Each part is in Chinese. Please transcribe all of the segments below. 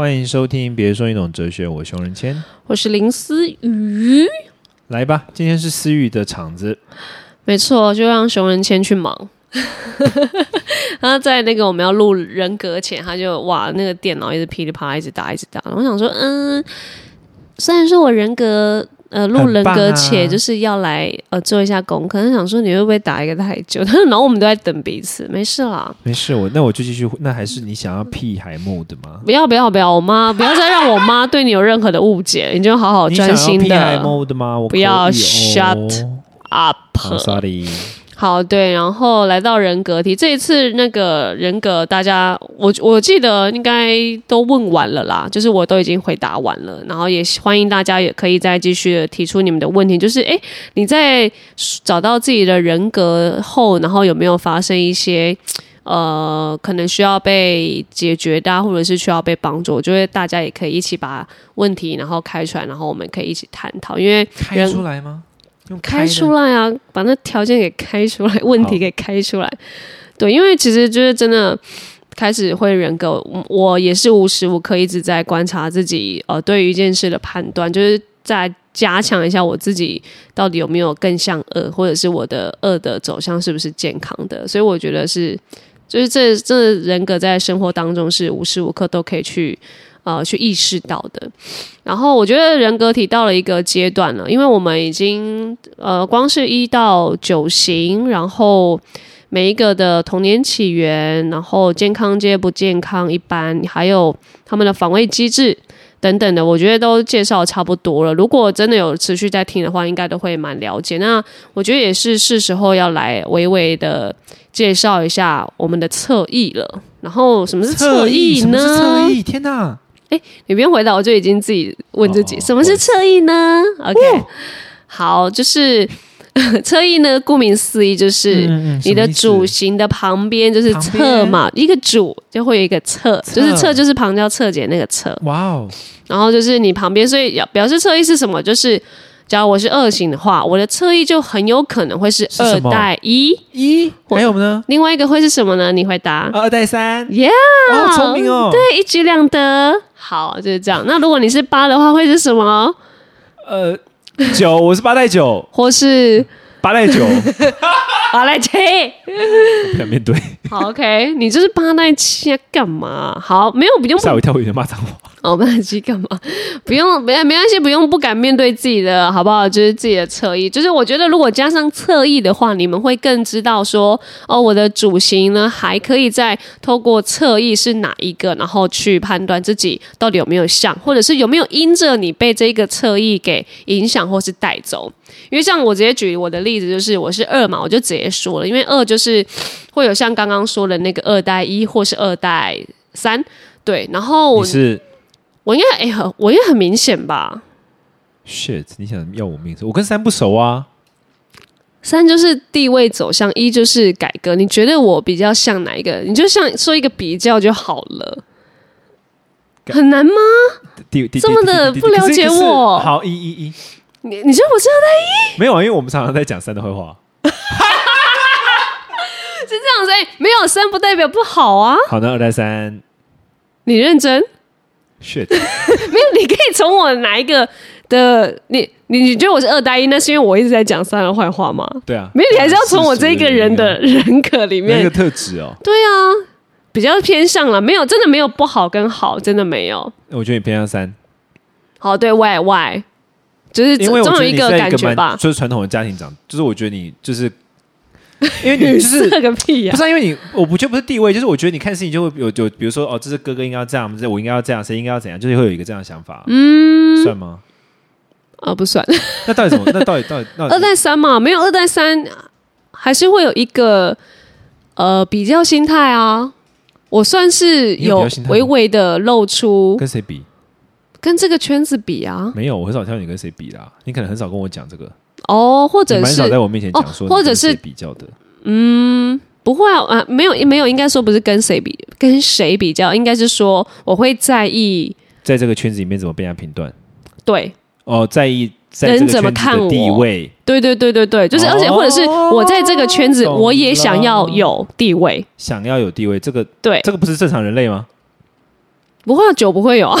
欢迎收听，别说一种哲学，我熊仁谦，我是林思雨。来吧，今天是思雨的场子，没错，就让熊仁谦去忙。他在那个我们要录人格前，他就哇，那个电脑一直噼里啪啦一直打，一直打。我想说，嗯，虽然说我人格。呃，录人格且就是要来呃做一下功课，想说你会不会打一个太久？然后我们都在等彼此，没事啦，没事。我那我就继续。那还是你想要屁海木的吗？不要不要不要，我妈不要再让我妈对你有任何的误解，你就好好专心的。屁海木的吗？我不要 shut up，sorry。好，对，然后来到人格题，这一次那个人格，大家我我记得应该都问完了啦，就是我都已经回答完了，然后也欢迎大家也可以再继续提出你们的问题，就是哎，你在找到自己的人格后，然后有没有发生一些呃可能需要被解决的，或者是需要被帮助？我觉得大家也可以一起把问题然后开出来，然后我们可以一起探讨，因为开出来吗？开出来啊！把那条件给开出来，问题给开出来。对，因为其实就是真的开始会人格，我也是无时无刻一直在观察自己，呃，对于一件事的判断，就是在加强一下我自己到底有没有更像恶，或者是我的恶的走向是不是健康的。所以我觉得是，就是这这人格在生活当中是无时无刻都可以去。呃，去意识到的。然后我觉得人格体到了一个阶段了，因为我们已经呃，光是一到九型，然后每一个的童年起源，然后健康接不健康，一般还有他们的防卫机制等等的，我觉得都介绍差不多了。如果真的有持续在听的话，应该都会蛮了解。那我觉得也是是时候要来微微的介绍一下我们的侧翼了。然后什么是侧翼呢？侧翼，天哪！哎，你不用回答，我就已经自己问自己，什么是侧翼呢？OK，好，就是 侧翼呢，顾名思义，就是你的主型的旁边就是侧嘛，一个主就会有一个侧，就是侧就是旁叫侧减那个侧。哇哦，然后就是你旁边，所以要表示侧翼是什么？就是假如我是二型的话，我的侧翼就很有可能会是二代一，一还有呢？另外一个会是什么呢？你回答二代三，Yeah，好聪明哦，对，一举两得。好，就是这样。那如果你是八的话，会是什么？呃，九，我是八代九，或是八代九，八代七，不想面对。好，OK，你这是八代七干嘛？好，没有，不用吓我一跳，我有点骂脏话。哦，八带七干嘛？不用，没没关系，不用不敢面对自己的，好不好？就是自己的侧翼。就是我觉得，如果加上侧翼的话，你们会更知道说，哦，我的主型呢，还可以再透过侧翼是哪一个，然后去判断自己到底有没有像，或者是有没有因着你被这个侧翼给影响或是带走。因为像我直接举我的例子，就是我是二嘛，我就直接说了，因为二就是会有像刚刚说的那个二代一或是二代三，对，然后你是。我应该哎，很我应该很明显吧？Shit！你想要我命？我跟三不熟啊。三就是地位走向，一就是改革。你觉得我比较像哪一个？你就像说一个比较就好了。很难吗？这么的不了解我？好，一一一。你你觉得我是二代一？没有啊，因为我们常常在讲三的坏话。是这样子，没有三不代表不好啊。好的，二代三。你认真。Shit，没有，你可以从我哪一个的你你你觉得我是二代一，那是因为我一直在讲三的坏话吗？对啊，没有，你还是要从我这个人的人格里面那个特质哦。对啊，比较偏向了，没有，真的没有不好跟好，真的没有。我觉得你偏向三。好，对，why why，就是因为总有一个感觉吧，就是传统的家庭长，就是我觉得你就是。因为你就是个屁呀！不是因为你，我不就不是地位，就是我觉得你看事情就会有有，比如说哦，这是哥哥应该要这样，这我应该要这样，谁应该要怎样，就是会有一个这样的想法。嗯，算吗？啊，不算。那到底什么？那到底到底二代三嘛？没有二代三，还是会有一个呃比较心态啊。我算是有微微的露出，跟谁比？跟这个圈子比啊？没有，我很少挑你跟谁比啦。你可能很少跟我讲这个。哦，或者是蛮少在我面前讲说，或者是比较的，嗯，不会啊，啊，没有没有，应该说不是跟谁比，跟谁比较，应该是说我会在意，在这个圈子里面怎么被人家评断，对，哦，在意人怎么看我。地位，对对对对对，就是而且或者是我在这个圈子，我也想要有地位，想要有地位，这个对，这个不是正常人类吗？不会啊，酒不会有啊，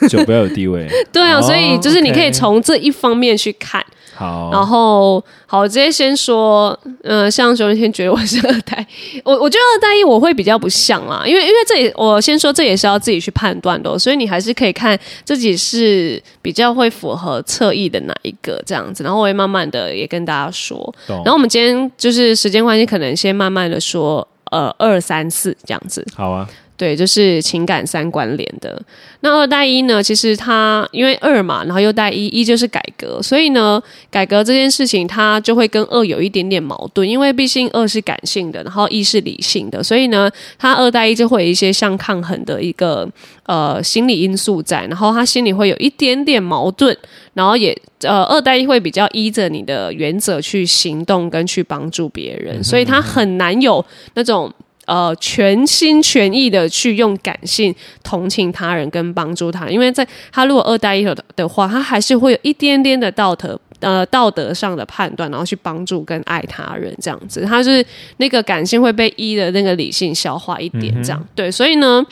酒不要有地位。对啊，哦所以就是你可以从这一方面去看。好，然后好，我直接先说，呃，像熊仁谦觉得我是二代，我我觉得二代一我会比较不像啦，因为因为这也我先说这也是要自己去判断的哦、所以你还是可以看自己是比较会符合侧翼的哪一个这样子，然后我会慢慢的也跟大家说，然后我们今天就是时间关系，可能先慢慢的说，呃，二三四这样子，好啊，对，就是情感三关联的。那二带一呢，其实它因为二嘛，然后又带一，一就是改革，所以呢，改革这件事情它就会跟二有一点点矛盾，因为毕竟二是感性的，然后一是理性的，所以呢，它二带一就会有一些相抗衡的一个呃心理因素在，然后他心里会有一点点矛盾，然后也呃二带一会比较依着你的原则去行动跟去帮助别人，所以他很难有那种。呃，全心全意的去用感性同情他人跟帮助他人，因为在他如果二代一的的话，他还是会有一点点的道德呃道德上的判断，然后去帮助跟爱他人这样子，他是那个感性会被一的那个理性消化一点这样，对，所以呢。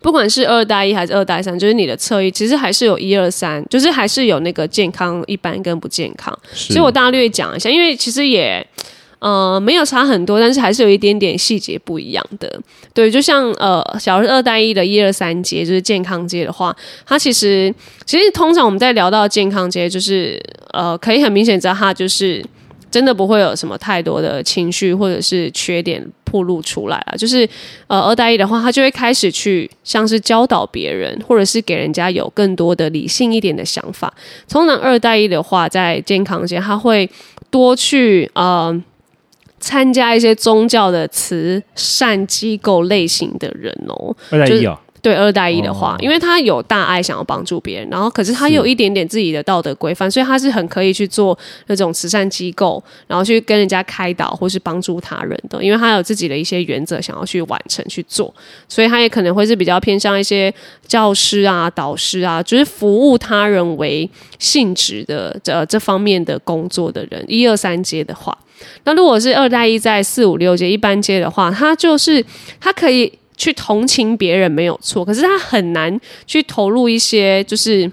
不管是二代一还是二代三，就是你的侧翼，其实还是有一二三，就是还是有那个健康、一般跟不健康。所以我大略讲一下，因为其实也呃没有差很多，但是还是有一点点细节不一样的。对，就像呃，小二代一的一二三阶就是健康阶的话，它其实其实通常我们在聊到健康阶，就是呃可以很明显知道它就是。真的不会有什么太多的情绪或者是缺点暴露出来了。就是呃，二代一的话，他就会开始去像是教导别人，或者是给人家有更多的理性一点的想法。通常二代一的话，在健康界，他会多去呃。参加一些宗教的慈善机构类型的人哦，就是二代一哦，对二代一的话，哦因为他有大爱想要帮助别人，然后可是他有一点点自己的道德规范，所以他是很可以去做那种慈善机构，然后去跟人家开导或是帮助他人的，因为他有自己的一些原则想要去完成去做，所以他也可能会是比较偏向一些教师啊、导师啊，就是服务他人为性质的呃这方面的工作的人，一二三阶的话。那如果是二代一在四五六阶一般阶的话，他就是他可以去同情别人没有错，可是他很难去投入一些就是。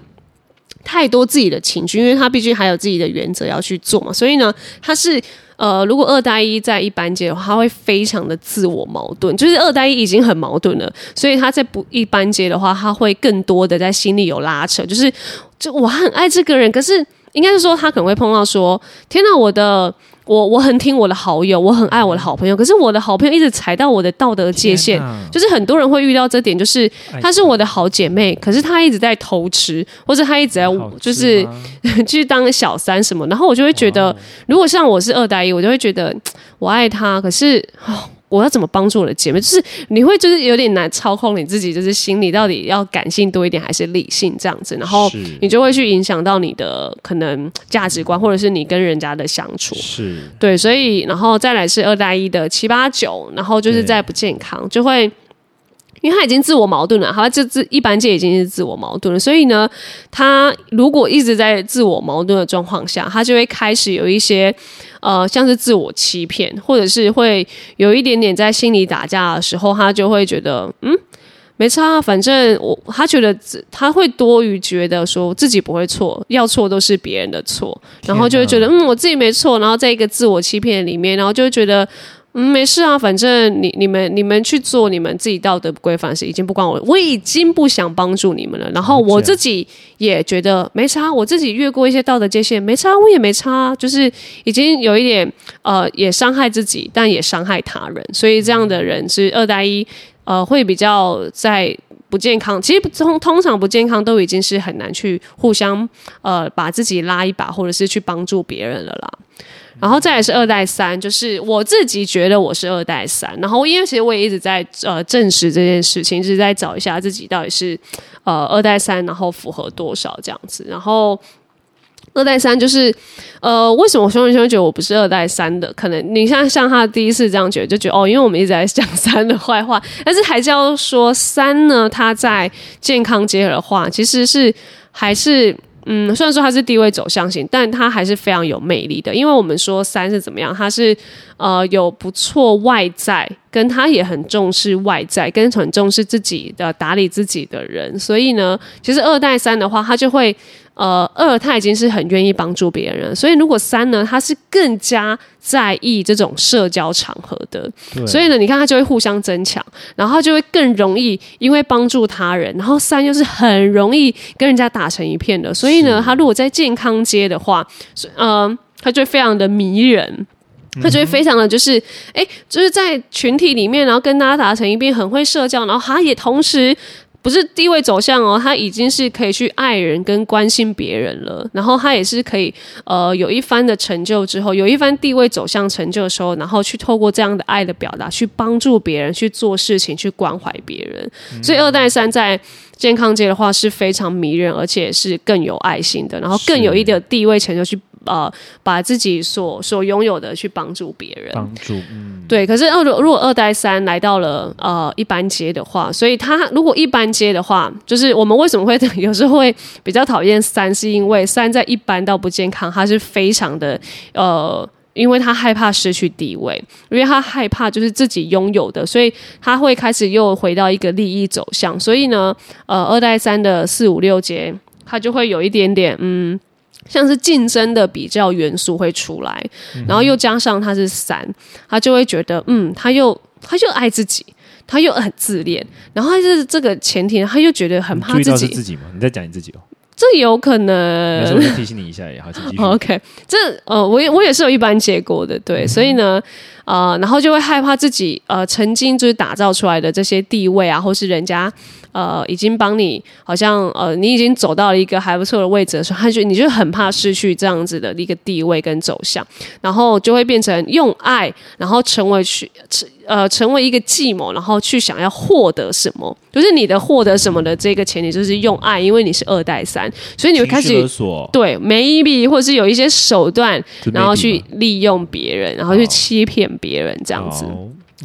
太多自己的情绪，因为他毕竟还有自己的原则要去做嘛，所以呢，他是呃，如果二代一在一般阶的话，他会非常的自我矛盾，就是二代一已经很矛盾了，所以他在不一般阶的话，他会更多的在心里有拉扯，就是就我很爱这个人，可是应该是说他可能会碰到说，天哪，我的。我我很听我的好友，我很爱我的好朋友，可是我的好朋友一直踩到我的道德界限，就是很多人会遇到这点，就是哎她是我的好姐妹，可是她一直在偷吃，或者她一直在就是 去当小三什么，然后我就会觉得，如果像我是二代一，我就会觉得 我爱她，可是。哦我要怎么帮助我的姐妹？就是你会就是有点难操控你自己，就是心里到底要感性多一点还是理性这样子，然后你就会去影响到你的可能价值观，或者是你跟人家的相处。是对，所以然后再来是二代一的七八九，然后就是对在不健康就会。因为他已经自我矛盾了，他这自一般界已经是自我矛盾了，所以呢，他如果一直在自我矛盾的状况下，他就会开始有一些呃，像是自我欺骗，或者是会有一点点在心里打架的时候，他就会觉得嗯。没差，反正我他觉得他会多于觉得说自己不会错，要错都是别人的错，然后就会觉得嗯我自己没错，然后在一个自我欺骗里面，然后就会觉得嗯没事啊，反正你你们你们去做你们自己道德规范是已经不关我，我已经不想帮助你们了，然后我自己也觉得没差，我自己越过一些道德界限没差，我也没差，就是已经有一点呃也伤害自己，但也伤害他人，所以这样的人是二代一。呃，会比较在不健康，其实通通常不健康都已经是很难去互相呃把自己拉一把，或者是去帮助别人了啦。然后再来是二代三，就是我自己觉得我是二代三，然后因为其实我也一直在呃证实这件事情，一直在找一下自己到底是呃二代三，然后符合多少这样子，然后。二代三就是，呃，为什么熊仁兄觉得我不是二代三的？可能你像像他第一次这样觉得，就觉得哦，因为我们一直在讲三的坏话，但是还是要说三呢，他在健康结合的话，其实是还是嗯，虽然说它是地位走向型，但它还是非常有魅力的。因为我们说三是怎么样，它是呃有不错外在，跟他也很重视外在，跟很重视自己的打理自己的人，所以呢，其实二代三的话，他就会。呃，二他已经是很愿意帮助别人，所以如果三呢，他是更加在意这种社交场合的，所以呢，你看他就会互相增强，然后就会更容易因为帮助他人，然后三又是很容易跟人家打成一片的，所以呢，他如果在健康街的话，呃，他就会非常的迷人，他就会非常的就是，哎，就是在群体里面，然后跟大家打成一片，很会社交，然后他也同时。不是地位走向哦，他已经是可以去爱人跟关心别人了，然后他也是可以呃有一番的成就之后，有一番地位走向成就的时候，然后去透过这样的爱的表达，去帮助别人去做事情，去关怀别人。所以二代三在健康界的话是非常迷人，而且是更有爱心的，然后更有一点地位成就去。呃，把自己所所拥有的去帮助别人，帮助，嗯，对。可是二如果二代三来到了呃一般阶的话，所以他如果一般阶的话，就是我们为什么会有时候会比较讨厌三，是因为三在一般到不健康，他是非常的呃，因为他害怕失去地位，因为他害怕就是自己拥有的，所以他会开始又回到一个利益走向。所以呢，呃，二代三的四五六节，他就会有一点点嗯。像是竞争的比较元素会出来，然后又加上他是三，他就会觉得，嗯，他又他又爱自己，他又很自恋，然后他是这个前提，他又觉得很怕自己。自己吗？你在讲你自己哦。这有可能。我提醒你一下也好，请继续。OK，这呃，我也我也是有一般结果的，对，所以呢，呃，然后就会害怕自己呃曾经就是打造出来的这些地位啊，或是人家。呃，已经帮你，好像呃，你已经走到了一个还不错的位置的时候，他就你就很怕失去这样子的一个地位跟走向，然后就会变成用爱，然后成为去呃成为一个计谋，然后去想要获得什么，就是你的获得什么的这个前提就是用爱，因为你是二代三，所以你会开始对 maybe 或者是有一些手段，然后去利用别人，然后去欺骗别人这样子。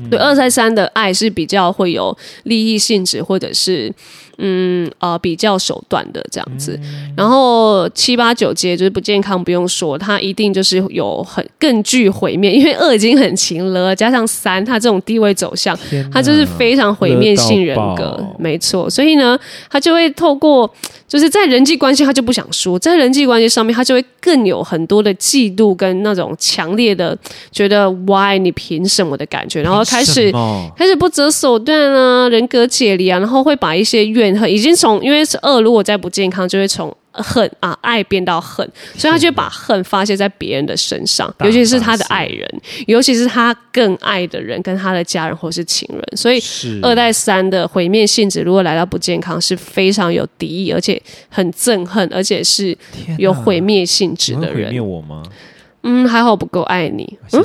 对二三三的爱是比较会有利益性质，或者是。嗯呃，比较手段的这样子，然后七八九阶就是不健康，不用说，它一定就是有很更具毁灭，因为二已经很勤了，加上三，它这种地位走向，它就是非常毁灭性人格，没错。所以呢，他就会透过就是在人际关系，他就不想输，在人际关系上面，他就会更有很多的嫉妒跟那种强烈的觉得 why 你凭什么的感觉，然后开始开始不择手段啊，人格解离啊，然后会把一些怨恨。已经从因为是恶，如果再不健康，就会从恨啊爱变到恨，所以他就把恨发泄在别人的身上，尤其是他的爱人，尤其是他更爱的人，跟他的家人或是情人。所以二代三的毁灭性质，如果来到不健康，是非常有敌意，而且很憎恨，而且是有毁灭性质的人。毁灭我吗？嗯，还好不够爱你。嗯，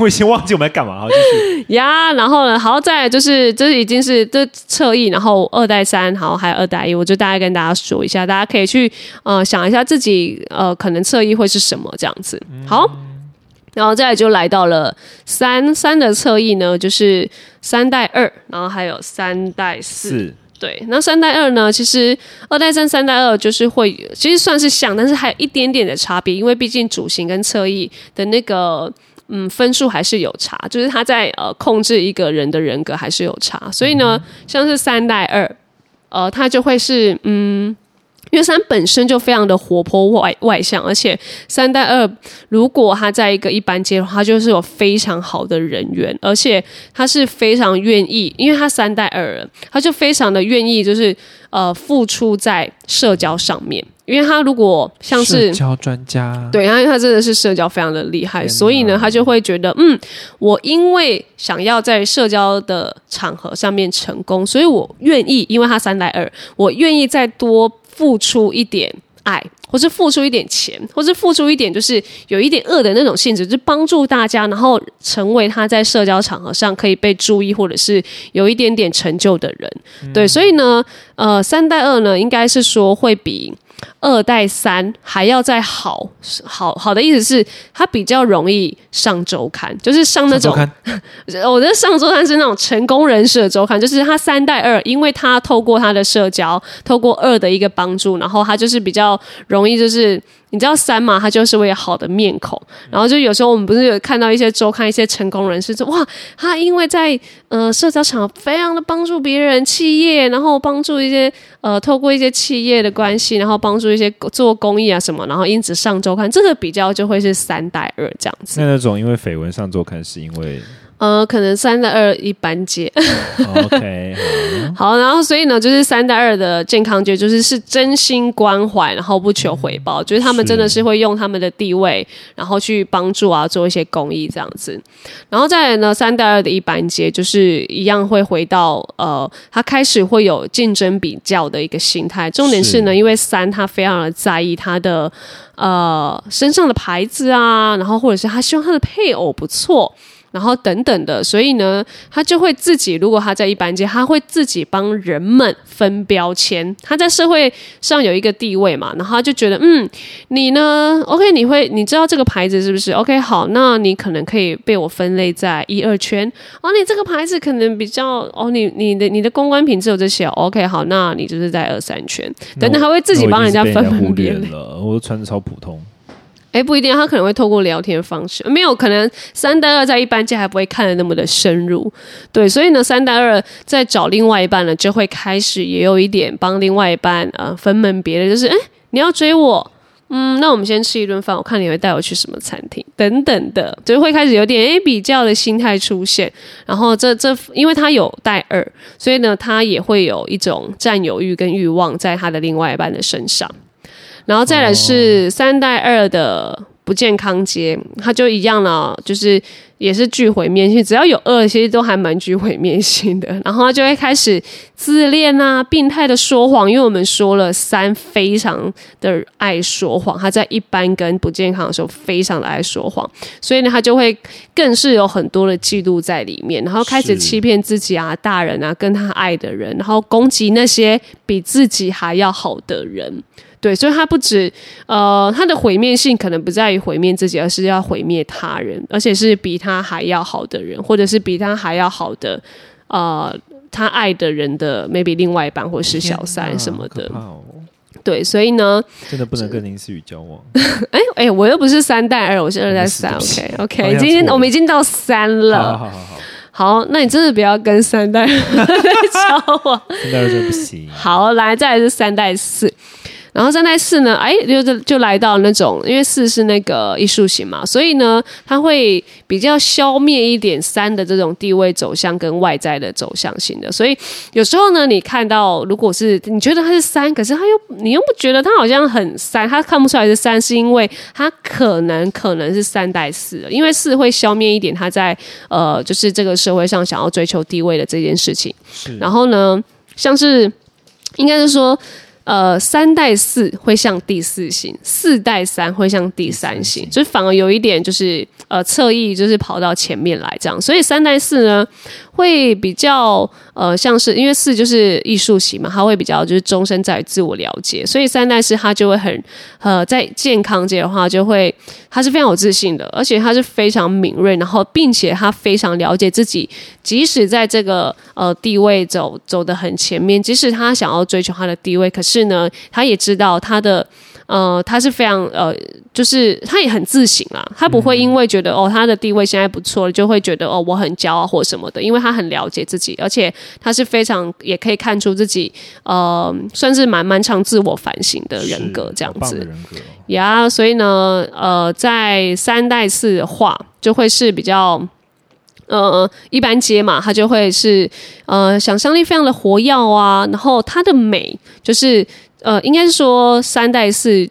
我已经忘记我们在干嘛了。继续 呀，然后呢？好，再就是，这已经是这侧翼，然后二代三，好，还有二代一，我就大概跟大家说一下，大家可以去呃想一下自己呃可能侧翼会是什么这样子。好，然后再就来到了三三的侧翼呢，就是三代二，然后还有三代四。对，那三代二呢？其实二代三、三代二就是会，其实算是像，但是还有一点点的差别，因为毕竟主型跟侧翼的那个嗯分数还是有差，就是他在呃控制一个人的人格还是有差，所以呢，像是三代二，呃，他就会是嗯。因为三本身就非常的活泼外外向，而且三代二如果他在一个一般阶段，他就是有非常好的人缘，而且他是非常愿意，因为他三代二人，他就非常的愿意，就是呃付出在社交上面。因为他如果像是社交专家，对，因为他真的是社交非常的厉害，所以呢，他就会觉得，嗯，我因为想要在社交的场合上面成功，所以我愿意，因为他三代二，我愿意再多。付出一点爱，或是付出一点钱，或是付出一点，就是有一点恶的那种性质，就是帮助大家，然后成为他在社交场合上可以被注意，或者是有一点点成就的人。对，所以呢，呃，三代二呢，应该是说会比。二代三还要再好，好好的意思是，他比较容易上周刊，就是上那种。我的上周刊是那种成功人士的周刊，就是他三代二，因为他透过他的社交，透过二的一个帮助，然后他就是比较容易，就是你知道三嘛，他就是为好的面孔。然后就有时候我们不是有看到一些周刊一些成功人士说，哇，他因为在呃社交场非常的帮助别人企业，然后帮助一些呃透过一些企业的关系，然后帮助一些做公益啊什么，然后因此上周刊，这个比较就会是三代二这样子。那那种因为绯闻上周刊是因为。呃，可能三代二一般阶，OK，好，然后所以呢，就是三代二的健康阶，就是是真心关怀，然后不求回报，就是他们真的是会用他们的地位，然后去帮助啊，做一些公益这样子。然后再来呢，三代二的一般阶，就是一样会回到呃，他开始会有竞争比较的一个心态。重点是呢，因为三他非常的在意他的呃身上的牌子啊，然后或者是他希望他的配偶不错。然后等等的，所以呢，他就会自己，如果他在一般界，他会自己帮人们分标签。他在社会上有一个地位嘛，然后他就觉得，嗯，你呢，OK，你会，你知道这个牌子是不是？OK，好，那你可能可以被我分类在一二圈。哦，你这个牌子可能比较，哦，你你的你的公关品质有这些，OK，好，那你就是在二三圈。等等，他会自己帮人家分分别了，我都穿的超普通。哎，不一定，他可能会透过聊天方式，没有可能三代二在一般界还不会看的那么的深入，对，所以呢，三代二在找另外一半呢，就会开始也有一点帮另外一半呃分门别类，就是哎，你要追我，嗯，那我们先吃一顿饭，我看你会带我去什么餐厅等等的，就会开始有点哎比较的心态出现，然后这这因为他有带二，所以呢，他也会有一种占有欲跟欲望在他的另外一半的身上。然后再来是三代二的不健康阶，它就一样了，就是也是具毁灭性。只要有二，其实都还蛮具毁灭性的。然后他就会开始自恋啊，病态的说谎。因为我们说了，三非常的爱说谎，他在一般跟不健康的时候非常的爱说谎，所以呢，他就会更是有很多的嫉妒在里面，然后开始欺骗自己啊，大人啊，跟他爱的人，然后攻击那些比自己还要好的人。对，所以他不止，呃，他的毁灭性可能不在于毁灭自己，而是要毁灭他人，而且是比他还要好的人，或者是比他还要好的，呃，他爱的人的 maybe 另外一半或是小三什么的。对，所以呢，真的不能跟林思雨交往。哎哎，我又不是三代二，我是二代三。OK OK，今天我们已经到三了。好好好好。好，那你真的不要跟三代 交往。三代二就不行。好，来，再来是三代四。然后三代四呢？哎，就就来到那种，因为四是那个艺术型嘛，所以呢，它会比较消灭一点三的这种地位走向跟外在的走向型的。所以有时候呢，你看到如果是你觉得它是三，可是他又你又不觉得他好像很三，他看不出来是三，是因为他可能可能是三代四，因为四会消灭一点他在呃，就是这个社会上想要追求地位的这件事情。然后呢，像是应该是说。呃，三代四会像第四型，四代三会像第三型，就反而有一点就是呃侧翼，就是跑到前面来这样，所以三代四呢。会比较呃，像是因为四就是艺术型嘛，他会比较就是终身在于自我了解，所以三代是他就会很呃，在健康界的话，就会他是非常有自信的，而且他是非常敏锐，然后并且他非常了解自己，即使在这个呃地位走走的很前面，即使他想要追求他的地位，可是呢，他也知道他的。呃，他是非常呃，就是他也很自省啦，他不会因为觉得哦他的地位现在不错，就会觉得哦我很骄傲或什么的，因为他很了解自己，而且他是非常也可以看出自己呃，算是蛮蛮常自我反省的人格这样子。呀，所以呢，呃，在三代四的话，就会是比较呃一般阶嘛，他就会是呃想象力非常的活跃啊，然后他的美就是。呃，应该是说三代四。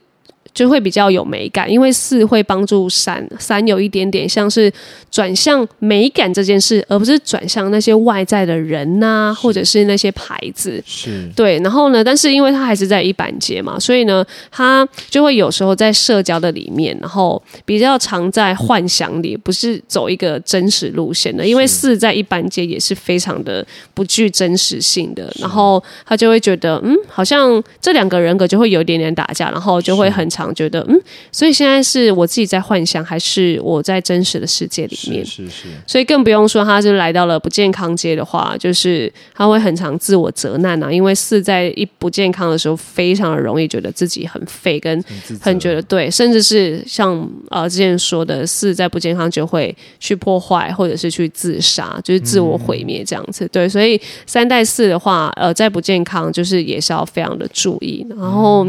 就会比较有美感，因为四会帮助三三有一点点像是转向美感这件事，而不是转向那些外在的人呐，或者是那些牌子。是对，然后呢，但是因为他还是在一板街嘛，所以呢，他就会有时候在社交的里面，然后比较常在幻想里，不是走一个真实路线的。因为四在一板街也是非常的不具真实性的，然后他就会觉得，嗯，好像这两个人格就会有一点点打架，然后就会很常。常觉得，嗯，所以现在是我自己在幻想，还是我在真实的世界里面？是是。所以更不用说，他就来到了不健康街的话，就是他会很常自我责难啊，因为四在一不健康的时候，非常的容易觉得自己很废，跟很觉得对，甚至是像呃之前说的，四在不健康就会去破坏，或者是去自杀，就是自我毁灭这样子。对，所以三代四的话，呃，在不健康就是也是要非常的注意，然后。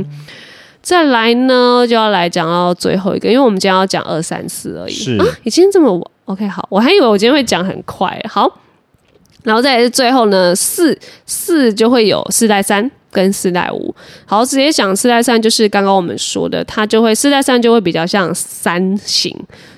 再来呢，就要来讲到最后一个，因为我们今天要讲二三四而已。是啊，已经这么 OK 好，我还以为我今天会讲很快。好，然后再来是最后呢，四四就会有四代三跟四代五。好，直接讲四代三，就是刚刚我们说的，它就会四代三就会比较像三型。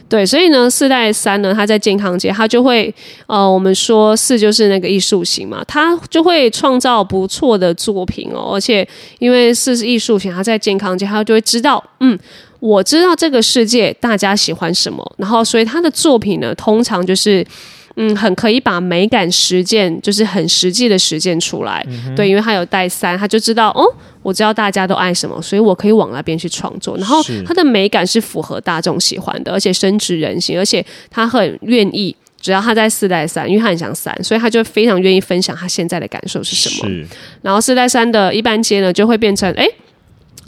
对，所以呢，四代三呢，它在健康界，它就会，呃，我们说四就是那个艺术型嘛，它就会创造不错的作品哦。而且因为四是艺术型，它在健康界，它就会知道，嗯，我知道这个世界大家喜欢什么，然后所以他的作品呢，通常就是。嗯，很可以把美感实践，就是很实际的实践出来。对，因为他有带三，他就知道哦，我知道大家都爱什么，所以我可以往那边去创作。然后他的美感是符合大众喜欢的，而且深植人心，而且他很愿意，只要他在四代三，因为他很想三，所以他就非常愿意分享他现在的感受是什么。然后四代三的一般街呢，就会变成哎。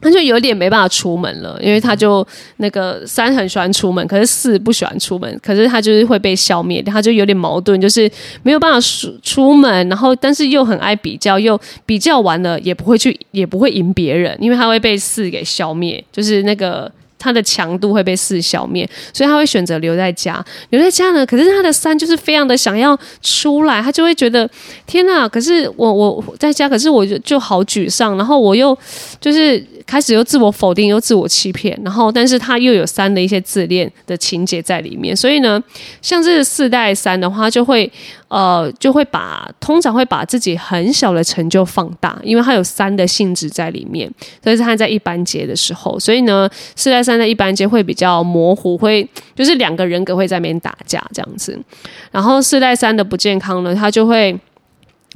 他就有点没办法出门了，因为他就那个三很喜欢出门，可是四不喜欢出门，可是他就是会被消灭，他就有点矛盾，就是没有办法出出门，然后但是又很爱比较，又比较完了也不会去，也不会赢别人，因为他会被四给消灭，就是那个。他的强度会被四消灭，所以他会选择留在家。留在家呢，可是他的三就是非常的想要出来，他就会觉得天哪！可是我我在家，可是我就就好沮丧，然后我又就是开始又自我否定，又自我欺骗，然后但是他又有三的一些自恋的情节在里面，所以呢，像这四代三的话，就会。呃，就会把通常会把自己很小的成就放大，因为他有三的性质在里面。这是他在一般节的时候，所以呢，四代三在一般间会比较模糊，会就是两个人格会在那边打架这样子。然后四代三的不健康呢，他就会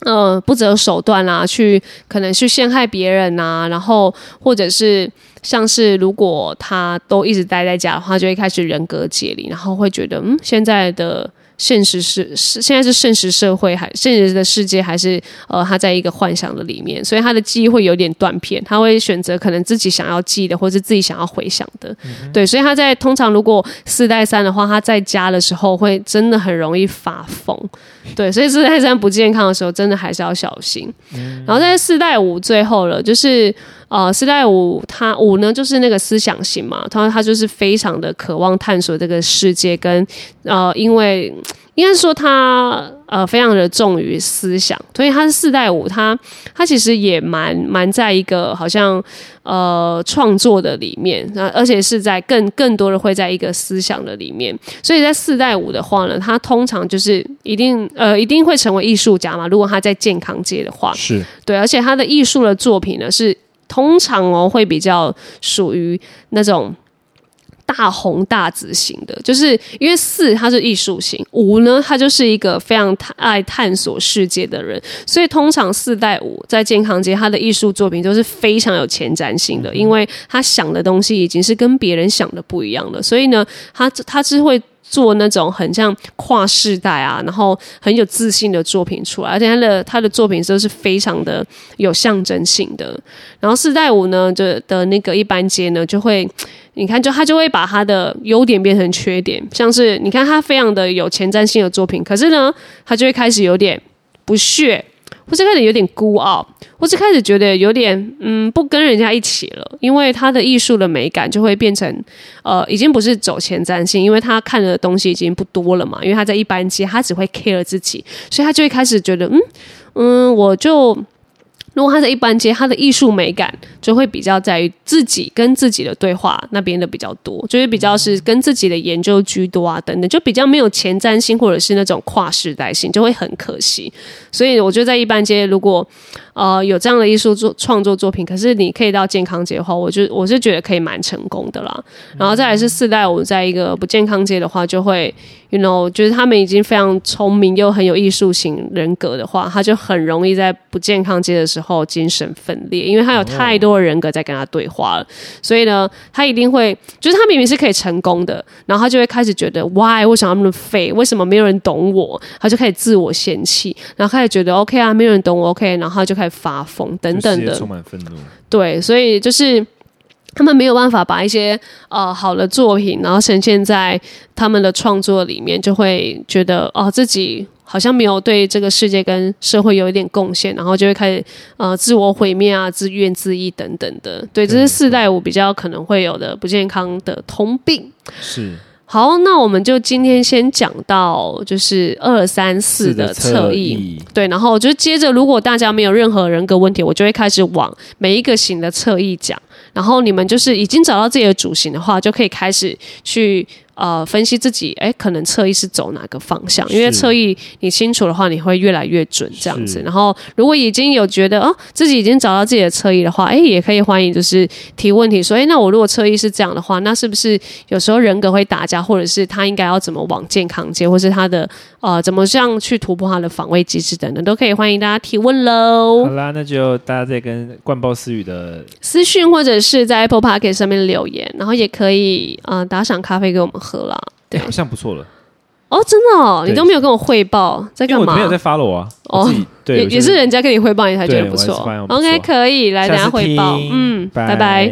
呃不择手段啦，去可能去陷害别人呐，然后或者是像是如果他都一直待在家的话，就会开始人格解离，然后会觉得嗯现在的。现实是是现在是现实社会还现实的世界还是呃他在一个幻想的里面，所以他的记忆会有点断片，他会选择可能自己想要记的或是自己想要回想的，对，所以他在通常如果四代三的话，他在家的时候会真的很容易发疯，对，所以四代三不健康的时候真的还是要小心。然后在四代五最后了，就是呃四代五他五呢就是那个思想型嘛，他他就是非常的渴望探索这个世界跟呃因为。应该说他呃非常的重于思想，所以他是四代五，他他其实也蛮蛮在一个好像呃创作的里面，那而且是在更更多的会在一个思想的里面，所以在四代五的话呢，他通常就是一定呃一定会成为艺术家嘛，如果他在健康界的话，是对，而且他的艺术的作品呢是通常哦会比较属于那种。大红大紫型的，就是因为四它是艺术型，五呢它就是一个非常爱探索世界的人，所以通常四代五在健康街，他的艺术作品都是非常有前瞻性的，因为他想的东西已经是跟别人想的不一样了，所以呢，他他是会。做那种很像跨世代啊，然后很有自信的作品出来，而且他的他的作品都是非常的有象征性的。然后四代五呢，就的那个一般街呢，就会你看，就他就会把他的优点变成缺点，像是你看他非常的有前瞻性的作品，可是呢，他就会开始有点不屑。或是开始有点孤傲，或是开始觉得有点嗯不跟人家一起了，因为他的艺术的美感就会变成呃已经不是走前瞻性，因为他看的东西已经不多了嘛，因为他在一般街，他只会 care 自己，所以他就会开始觉得嗯嗯我就。如果他在一般街，他的艺术美感就会比较在于自己跟自己的对话那边的比较多，就是比较是跟自己的研究居多啊等等，就比较没有前瞻性或者是那种跨时代性，就会很可惜。所以我觉得在一般街，如果呃有这样的艺术作创作作品，可是你可以到健康街的话，我就我是觉得可以蛮成功的啦。然后再来是四代，我在一个不健康街的话，就会。You know，就是他们已经非常聪明又很有艺术型人格的话，他就很容易在不健康街的时候。候精神分裂，因为他有太多的人格在跟他对话了，所以呢，他一定会，就是他明明是可以成功的，然后他就会开始觉得，why 为什么那么废？为什么没有人懂我？他就开始自我嫌弃，然后开始觉得 OK 啊，没有人懂我 OK，然后他就开始发疯等等的，充满愤怒。对，所以就是他们没有办法把一些呃好的作品，然后呈现在他们的创作里面，就会觉得哦自己。好像没有对这个世界跟社会有一点贡献，然后就会开始呃自我毁灭啊、自怨自艾等等的。对，这是四代五比较可能会有的不健康的通病。是。好，那我们就今天先讲到就是二三四的侧翼。对，然后就接着，如果大家没有任何人格问题，我就会开始往每一个型的侧翼讲。然后你们就是已经找到自己的主型的话，就可以开始去。呃，分析自己，哎，可能侧翼是走哪个方向？因为侧翼你清楚的话，你会越来越准这样子。然后，如果已经有觉得哦，自己已经找到自己的侧翼的话，哎，也可以欢迎就是提问题，说，哎，那我如果侧翼是这样的话，那是不是有时候人格会打架，或者是他应该要怎么往健康接，或是他的呃怎么这样去突破他的防卫机制等等，都可以欢迎大家提问喽。好啦，那就大家再跟灌爆私语的私讯，或者是在 Apple Park 上面留言，然后也可以嗯打赏咖啡给我们。喝了，对，好像不错了。哦，真的哦，你都没有跟我汇报在干嘛？没有在发了我啊。哦，对，也是人家跟你汇报，你才觉得不错。OK，可以来等下汇报。嗯，拜拜。